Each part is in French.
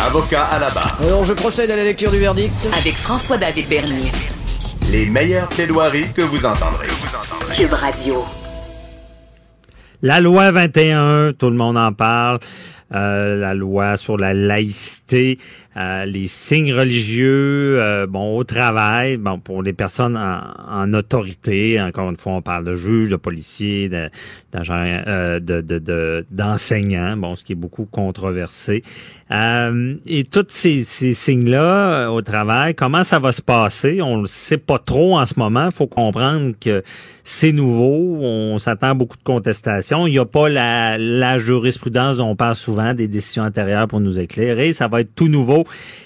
Avocat à la barre. Alors je procède à la lecture du verdict. Avec François-David Bernier. Les meilleures plaidoiries que vous entendrez. Cube Radio. La loi 21, tout le monde en parle. Euh, la loi sur la laïcité, euh, les signes religieux, euh, bon, au travail, bon, pour les personnes en, autorité, encore une fois, on parle de juges, de policiers, d'agents, de, de, d'enseignants, bon, ce qui est beaucoup controversé. et tous ces, ces signes-là au travail, comment ça va se passer? On ne sait pas trop en ce moment. Faut comprendre que c'est nouveau. On s'attend à beaucoup de contestations. Il n'y a pas la, la jurisprudence dont on parle souvent, des décisions antérieures pour nous éclairer. Ça va être tout nouveau.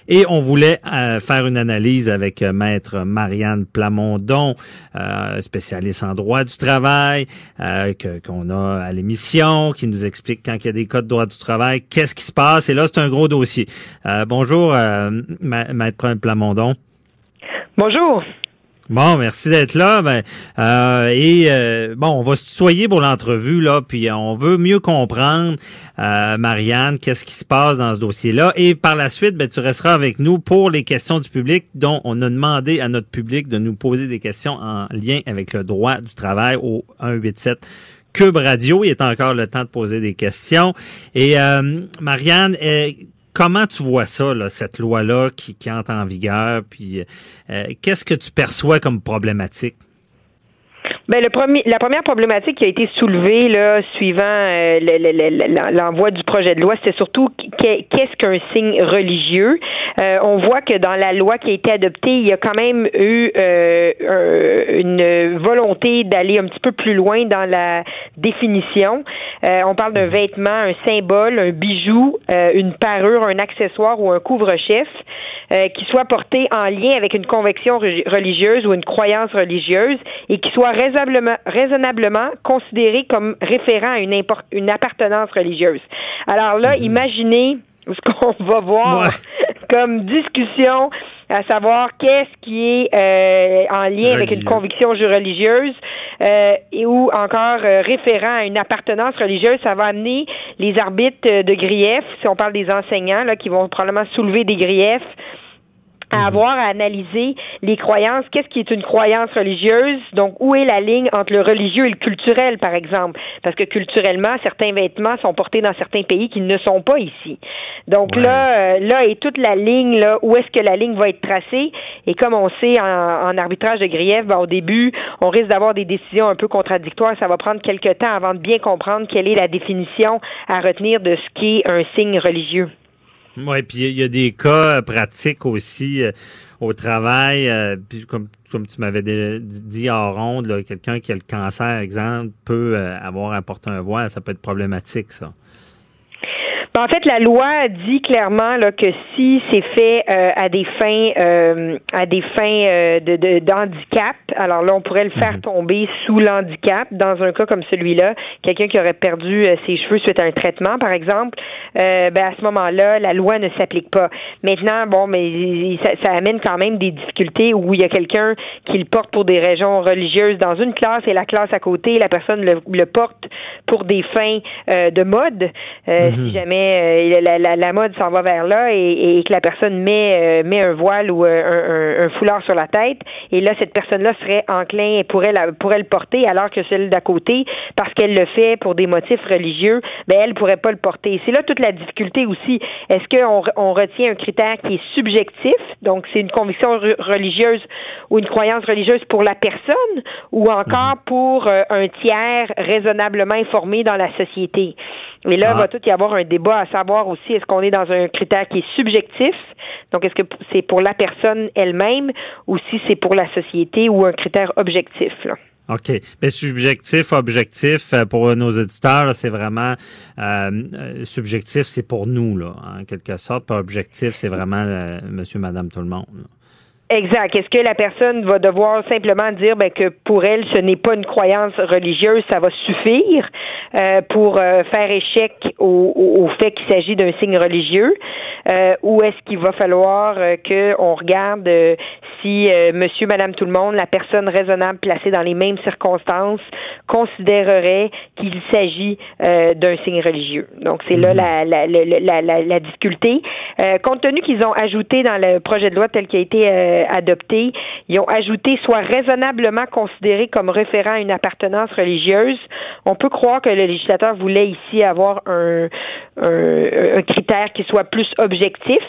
Et on voulait euh, faire une analyse avec euh, maître Marianne Plamondon, euh, spécialiste en droit du travail, qu'on a à l'émission, qui nous explique quand il y a des cas de droit du travail, qu'est-ce qui se passe. Et là, c'est un gros dossier. bonjour, maître Plamondon. Bonjour. Bon, merci d'être là. Ben, euh, et euh, bon, on va se tutoyer pour l'entrevue là, puis on veut mieux comprendre, euh, Marianne, qu'est-ce qui se passe dans ce dossier-là. Et par la suite, ben, tu resteras avec nous pour les questions du public, dont on a demandé à notre public de nous poser des questions en lien avec le droit du travail au 187. Cube Radio, il est encore le temps de poser des questions. Et Marianne, Comment tu vois ça, cette loi-là qui, qui, entre en vigueur? Puis euh, qu'est-ce que tu perçois comme problématique? Ben, le premier, la première problématique qui a été soulevée là, suivant euh, l'envoi du projet de loi, c'était surtout qu'est-ce qu'un signe religieux? Euh, on voit que dans la loi qui a été adoptée, il y a quand même eu euh, une volonté d'aller un petit peu plus loin dans la définition. on parle d'un vêtement, un symbole, un bijou, une parure, un accessoire ou un couvre-chef qui soit porté en lien avec une conviction religieuse ou une croyance religieuse et qui soit raisonnablement, raisonnablement considéré comme référent à une, une appartenance religieuse. Alors là, mhm. imaginez ce qu'on va voir comme discussion à savoir qu'est-ce qui est euh, en lien avec une conviction religieuse euh, et ou encore euh, référent à une appartenance religieuse, ça va amener les arbitres de griefs, si on parle des enseignants là, qui vont probablement soulever des griefs à mhm. avoir à analyser les croyances. Qu'est-ce qui est une croyance religieuse? Donc, où est la ligne entre le religieux et le culturel, par exemple? Parce que culturellement, certains vêtements sont portés dans certains pays qui ne sont pas ici. Donc là, euh, là est toute la ligne, là, où est-ce que la ligne va être tracée? Et comme on sait en, arbitrage de grief, ben, au début, on risque d'avoir des décisions un peu contradictoires. Ça va prendre quelques temps avant de bien comprendre quelle est la définition à retenir de ce qui est un signe religieux. Oui, puis il y, a des cas euh, pratiques aussi euh, au travail, euh, puis comme, comme tu m'avais dit en ronde, quelqu'un qui a le cancer, exemple, peut avoir apporté un voile, ça peut être problématique, ça. Ben, en fait, la loi dit clairement là, que si c'est fait euh, à des fins euh, à des fins euh, de d'handicap, alors là on pourrait le faire mhm. tomber sous l'handicap. Dans un cas comme celui-là, quelqu'un qui aurait perdu ses cheveux suite à un traitement, par exemple, ben à ce moment-là, la loi ne s'applique pas. Maintenant, bon, mais ça, ça, amène quand même des difficultés où il y a quelqu'un qui le porte pour des raisons religieuses dans une classe et la classe à côté, la personne le, le porte pour des fins de mode. Si mhm. jamais euh, la, la, mode s'en va vers là et, que la personne met euh, met un voile ou euh, un, foulard sur la tête et là cette personne-là serait enclin et pourrait la, pourrait le porter alors que celle d'à côté parce qu'elle le fait pour des motifs religieux, ben elle pourrait pas le porter. C'est là toute la difficulté aussi. Est-ce qu'on on retient un critère qui est subjectif, donc c'est une conviction religieuse ou une croyance religieuse pour la personne ou encore mhm. pour un tiers raisonnablement informé dans la société? Et là, il va ah. tout y avoir un débat à savoir aussi est-ce qu'on est dans un critère qui est subjectif, donc est-ce que c'est pour la personne elle-même ou si c'est pour la société ou un critère objectif. Là. OK. Mais subjectif, objectif, euh, pour nos auditeurs, c'est vraiment euh, euh, subjectif, c'est pour nous, là, en quelque sorte. Pas objectif, c'est vraiment monsieur, madame, tout le monde. Exact. Est-ce que la personne va devoir simplement dire ben, que pour elle, ce n'est pas une croyance religieuse, ça va suffire euh, pour euh, faire échec au, au, fait qu'il s'agit d'un signe religieux, euh, ou est-ce qu'il va falloir que on regarde si Monsieur, Madame, tout le monde, la personne raisonnable placée dans les mêmes circonstances considérerait qu'il s'agit d'un signe religieux. Donc c'est là mhm. la, la, la, la, la difficulté. compte tenu qu'ils ont ajouté dans le projet de loi tel qu'il a été euh, adopté, ils ont ajouté soit raisonnablement considéré comme référent à une appartenance religieuse. On peut croire que le législateur voulait ici avoir un, un, critère qui soit plus objectif.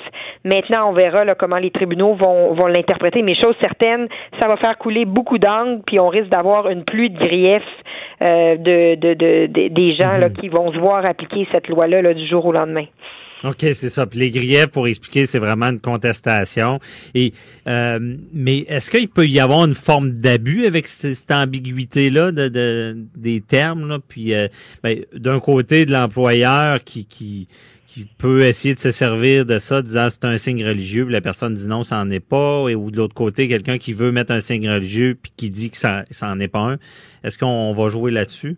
Maintenant, on verra là, comment les tribunaux vont, vont l'interpréter. Mais chose certaine, ça va faire couler beaucoup d'angles, puis on risque d'avoir une pluie de griefs euh, de, de, de, des gens là, mhm. qui vont se voir appliquer cette loi-là là, du jour au lendemain. OK, c'est ça. Puis les griefs, pour expliquer, c'est vraiment une contestation. Et euh, mais est-ce qu'il peut y avoir une forme d'abus avec cette, ambiguïté-là de, de, des termes? Là? Puis euh, ben, d'un côté, de l'employeur qui, qui, qui peut essayer de se servir de ça, disant c'est un signe religieux, puis la personne dit non, ça n'en est pas, et ou de l'autre côté, quelqu'un qui veut mettre un signe religieux puis qui dit que ça, ça en est pas un. Est-ce qu'on va jouer là-dessus?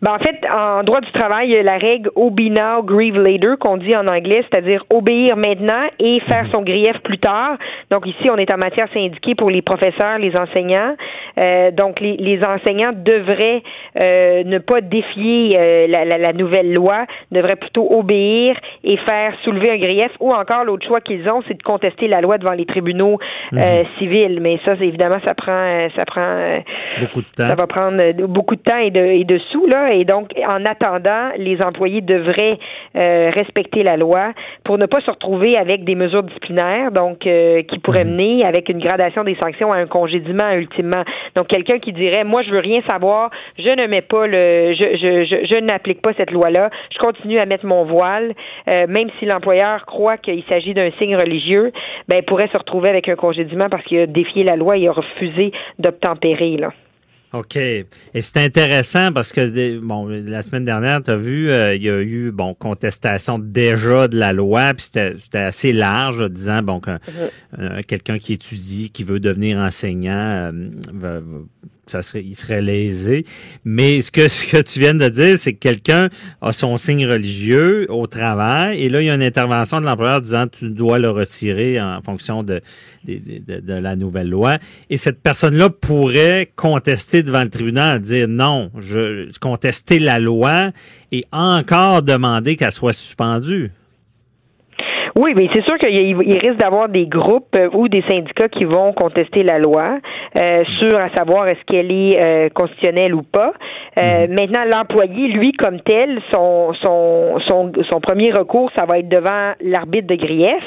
Ben, en fait, en droit du travail, il y a la règle obey now, grieve later, qu'on dit en anglais, c'est-à-dire obéir maintenant et faire mhm. son grief plus tard. Donc ici, on est en matière syndiquée pour les professeurs, les enseignants. Euh, donc les, les, enseignants devraient euh, ne pas défier euh, la, la, la, nouvelle loi, devraient plutôt obéir et faire soulever un grief. Ou encore, l'autre choix qu'ils ont, c'est de contester la loi devant les tribunaux mhm. civils. Mais ça, évidemment, ça prend, ça prend beaucoup de temps. Ça va prendre beaucoup de temps et de, et de sous là. Et donc, en attendant, les employés devraient euh, respecter la loi pour ne pas se retrouver avec des mesures disciplinaires, donc euh, qui pourraient mhm. mener avec une gradation des sanctions à un congédiement ultimement. Donc, quelqu'un qui dirait, moi, je veux rien savoir, je ne mets pas le, je, je, je, je n'applique pas cette loi-là, je continue à mettre mon voile, euh, même si l'employeur croit qu'il s'agit d'un signe religieux, ben, pourrait se retrouver avec un congédiement parce qu'il a défié la loi et a refusé d'obtempérer, là. OK. Et c'est intéressant parce que bon, la semaine dernière, tu as vu, euh, il y a eu bon contestation déjà de la loi, puis c'était assez large, disant bon que euh, quelqu'un qui étudie, qui veut devenir enseignant, euh, va, ça serait, il serait lésé. Mais ce que, tu viens de dire, c'est que quelqu'un a son signe religieux au travail et là, il y a une intervention de l'employeur disant tu dois le retirer en fonction de, de, de, la nouvelle loi. Et cette personne-là pourrait contester devant le tribunal, dire non, je contester la loi et encore demander qu'elle soit suspendue. Oui, mais c'est sûr qu'il risque d'avoir des groupes euh, ou des syndicats qui vont contester la loi euh, sur à savoir est-ce qu'elle est euh, constitutionnelle ou pas. Euh, mhm. Maintenant, l'employé, lui, comme tel, son, son, son, son premier recours, ça va être devant l'arbitre de grief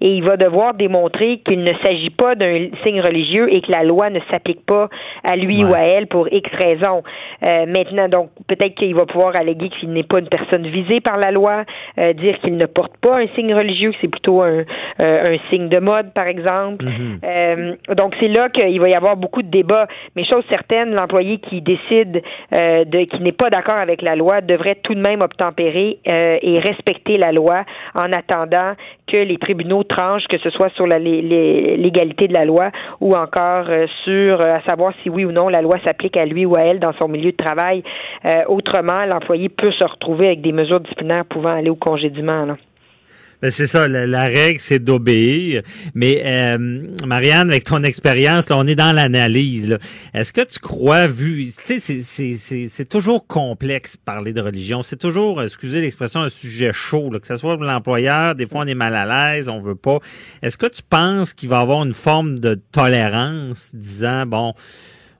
et il va devoir démontrer qu'il ne s'agit pas d'un signe religieux et que la loi ne s'applique pas à lui ou à elle pour X raisons. Euh, maintenant, donc, peut-être qu'il va pouvoir alléguer qu'il n'est pas une personne visée par la loi, euh, dire qu'il ne porte pas un signe religieux, que c'est plutôt un, euh, un signe de mode, par exemple. Mhm. donc, c'est là qu'il va y avoir beaucoup de débats. Mais chose certaine, l'employé qui décide de qui n'est pas d'accord avec la loi devrait tout de même obtempérer et respecter la loi en attendant que les tribunaux tranchent, que ce soit sur la légalité de la loi ou encore euh, sur euh, à savoir si oui ou non la loi s'applique à lui ou à elle dans son milieu de travail. Euh, autrement, l'employé peut se retrouver avec des mesures disciplinaires pouvant aller au congédiement. Là. Ben, c'est ça, la, règle, c'est d'obéir. Mais euh, Marianne, avec ton expérience, là, on est dans l'analyse. Est-ce que tu crois, vu, tu sais, c'est toujours complexe parler de religion. C'est toujours, excusez l'expression, un sujet chaud. que ce soit pour l'employeur, des fois on est mal à l'aise, on veut pas. Est-ce que tu penses qu'il va y avoir une forme de tolérance, disant bon,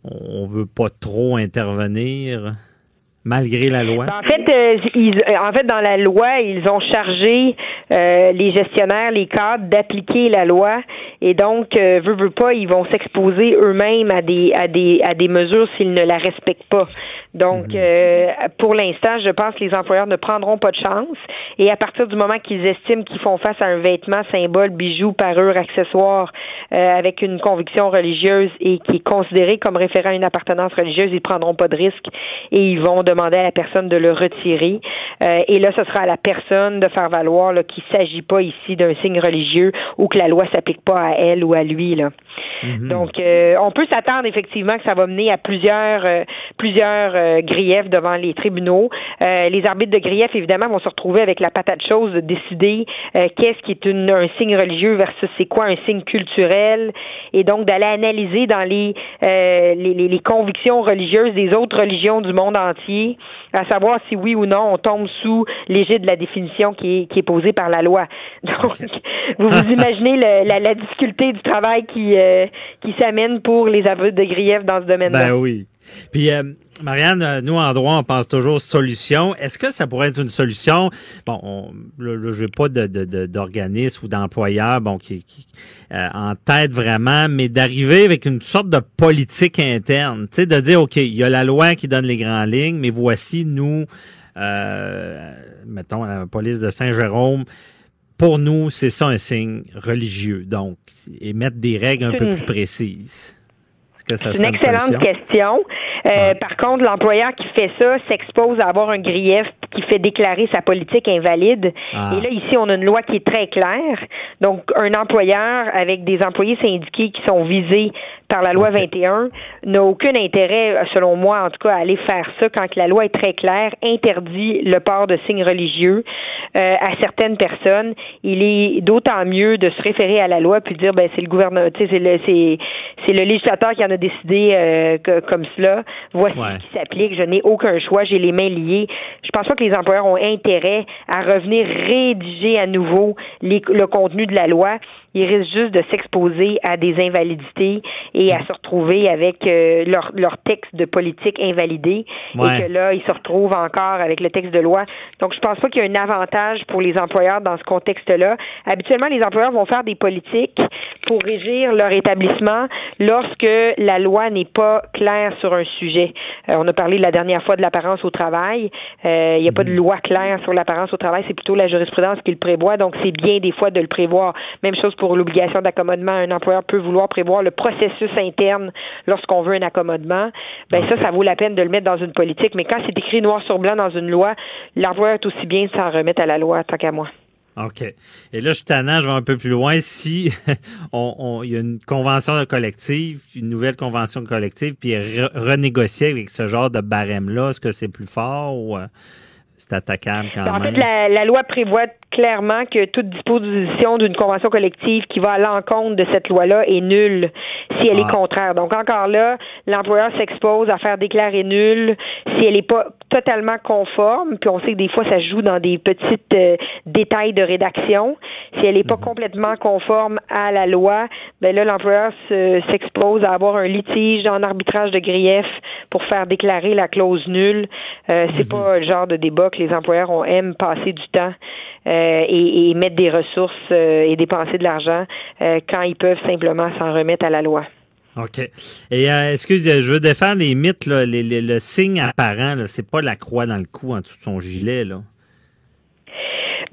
on veut pas trop intervenir? Malgré la loi? En fait, euh, ils, euh, en fait, dans la loi, ils ont chargé euh, les gestionnaires, les cadres d'appliquer la loi, et donc, euh, veut, veut pas, ils vont s'exposer eux-mêmes à des à des à des mesures s'ils ne la respectent pas. Donc, Mhm. euh, pour l'instant, je pense que les employeurs ne prendront pas de chance. Et à partir du moment qu'ils estiment qu'ils font face à un vêtement, symbole, bijou, parure, accessoire, euh, avec une conviction religieuse et qui est considéré comme référent à une appartenance religieuse, ils prendront pas de risque et ils vont demander à la personne de le retirer. Euh, et là, ce sera à la personne de faire valoir qu'il ne s'agit pas ici d'un signe religieux ou que la loi s'applique pas à elle ou à lui. Là. Donc, euh, on peut s'attendre effectivement que ça va mener à plusieurs euh, plusieurs griefs devant les tribunaux. Les arbitres de grief, évidemment, vont se retrouver avec la patate chose de décider qu'est-ce qui est une, un signe religieux versus c'est quoi un signe culturel, et donc d'aller analyser dans les, les, les, les convictions religieuses des autres religions du monde entier, à savoir si oui ou non on tombe sous l'égide de la définition qui est, qui est posée par la loi. Donc, vous vous imaginez le- la, la difficulté du travail qui, euh, qui s'amène pour les aveux de grief dans ce domaine-là. Ben oui. Puis, euh, Marianne, euh, nous, en droit, on pense toujours solution. Est-ce que ça pourrait être une solution? Bon, on, là, là, je n'ai pas de, de, de- d'organisme ou d'employeur bon, qui, qui, euh, en tête vraiment, mais d'arriver avec une sorte de politique interne. Tu sais, de dire, OK, il y a la loi qui donne les grandes lignes, mais voici, nous, euh, mettons, la police de Saint-Jérôme, pour nous, c'est ça un signe religieux. Donc, et mettre des règles un peu plus précises. Est-ce que ça C'est serait une excellente question. Euh. Par contre, l'employeur qui fait ça s'expose à avoir un grief qui fait déclarer sa politique invalide. Ah. Et là, ici, on a une loi qui est très claire. Donc, un employeur avec des employés syndiqués qui sont visés par la loi Ok. 21 n'a aucun intérêt, selon moi, en tout cas, à aller faire ça quand la loi est très claire, interdit le port de signes religieux euh, à certaines personnes. Il est d'autant mieux de se référer à la loi puis de dire, ben, c'est le gouvernement, c'est le, c'est, c'est le législateur qui en a décidé euh, que- comme cela. Voici Ouais. ce qui s'applique. Je n'ai aucun choix. J'ai les mains liées. Je pense pas que les employeurs ont intérêt à revenir rédiger à nouveau les- le contenu de la loi. Ils risquent juste de s'exposer à des invalidités et à se retrouver avec euh, leur, leur texte de politique invalidé Ouais. et que là, ils se retrouvent encore avec le texte de loi. Donc, je pense pas qu'il y a un avantage pour les employeurs dans ce contexte-là. Habituellement, les employeurs vont faire des politiques pour régir leur établissement lorsque la loi n'est pas claire sur un sujet. Euh, on a parlé la dernière fois de l'apparence au travail. Euh, Il n'y a pas de loi claire sur l'apparence au travail, c'est plutôt la jurisprudence qui le prévoit. Donc, c'est bien des fois de le prévoir. Même chose pour l'obligation d'accommodement. Un employeur peut vouloir prévoir le processus interne lorsqu'on veut un accommodement. Ben ça, ça vaut la peine de le mettre dans une politique. Mais quand c'est écrit noir sur blanc dans une loi, l'employeur est aussi bien de s'en remettre à la loi, tant qu'à moi. OK. Et là, je suis tannant, je vais un peu plus loin. Si on, on- il y a une convention collective, une nouvelle convention collective, puis re- renégocier avec ce genre de barème-là, est-ce que c'est plus fort ou euh, c'est attaquable quand En même? fait, la, la loi prévoit clairement que toute disposition d'une convention collective qui va à l'encontre de cette loi-là est nulle si elle Ah. est contraire. Donc encore là, l'employeur s'expose à faire déclarer nulle si elle n'est pas totalement conforme, puis on sait que des fois ça joue dans des petits euh, détails de rédaction. Si elle n'est pas complètement conforme à la loi, ben là l'employeur se- s'expose à avoir un litige en arbitrage de grief pour faire déclarer la clause nulle. Euh, c'est pas le genre de débat que les employeurs ont, aiment passer du temps euh, et, et mettre des ressources euh, et dépenser de l'argent euh, quand ils peuvent simplement s'en remettre à la loi. OK. Et euh, excuse, je veux défendre les mythes, les- le signe apparent, c'est pas la croix dans le cou en dessous de son gilet, là.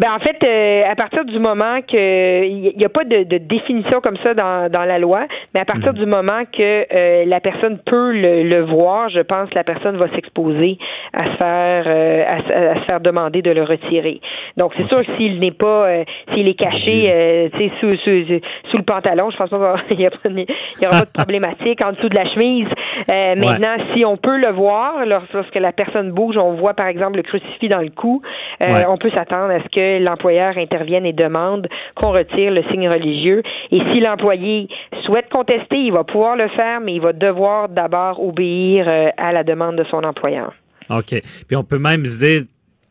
Ben en fait, euh, à partir du moment que il n'y a pas de, de définition comme ça dans, dans la loi, mais à partir du moment que euh, la personne peut le, le voir, je pense que la personne va s'exposer à se faire euh, à, se- à se faire demander de le retirer. Donc c'est sûr que s'il n'est pas euh, s'il est caché euh, tu sais, sous, sous sous le pantalon, je pense pas qu'il y, a pas de- il y aura pas de problématique en dessous de la chemise. Euh, Maintenant, si on peut le voir lors- lorsque la personne bouge, on voit par exemple le crucifix dans le cou, euh, Ouais. on peut s'attendre à ce que l'employeur intervienne et demande qu'on retire le signe religieux. Et si l'employé souhaite contester, il va pouvoir le faire, mais il va devoir d'abord obéir euh, à la demande de son employeur. OK. Puis on peut même dire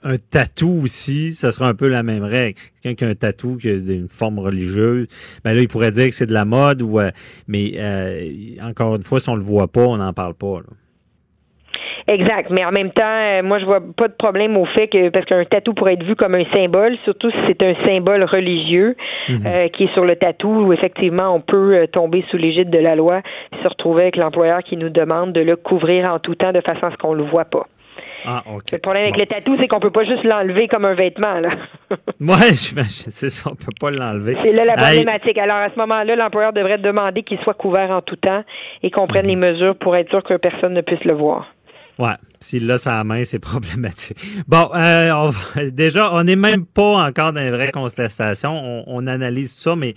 un tatou aussi, ça sera un peu la même règle. Quelqu'un qui a un tatou qui a une forme religieuse, ben là, il pourrait dire que c'est de la mode ou euh, mais euh, encore une fois, si on le voit pas, on n'en parle pas. Exact. Mais en même temps, euh, moi, je vois pas de problème au fait que, parce qu'un tatou pourrait être vu comme un symbole, surtout si c'est un symbole religieux Mhm. euh, qui est sur le tatou, où effectivement, on peut euh, tomber sous l'égide de la loi et se retrouver avec l'employeur qui nous demande de le couvrir en tout temps de façon à ce qu'on le voit pas. Ah, OK. Le problème avec Bon. le tatou, c'est qu'on peut pas juste l'enlever comme un vêtement, là. Ouais, j'imagine, c'est ça, on peut pas l'enlever. C'est là la Hey, problématique. Alors, à ce moment-là, l'employeur devrait demander qu'il soit couvert en tout temps et qu'on Mhm. prenne les mesures pour être sûr que personne ne puisse le voir. Ouais, s'il l'a sa main, c'est problématique. Bon, euh, on va- déjà, on n'est même pas encore dans les vraies constatations. On, on analyse ça, mais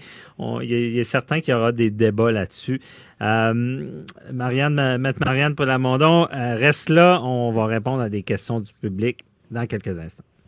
il y a certain qu'il y aura des débats là-dessus. Euh, Marianne, Ma- Maître Marianne Polamondon, euh, reste là. On va répondre à des questions du public dans quelques instants.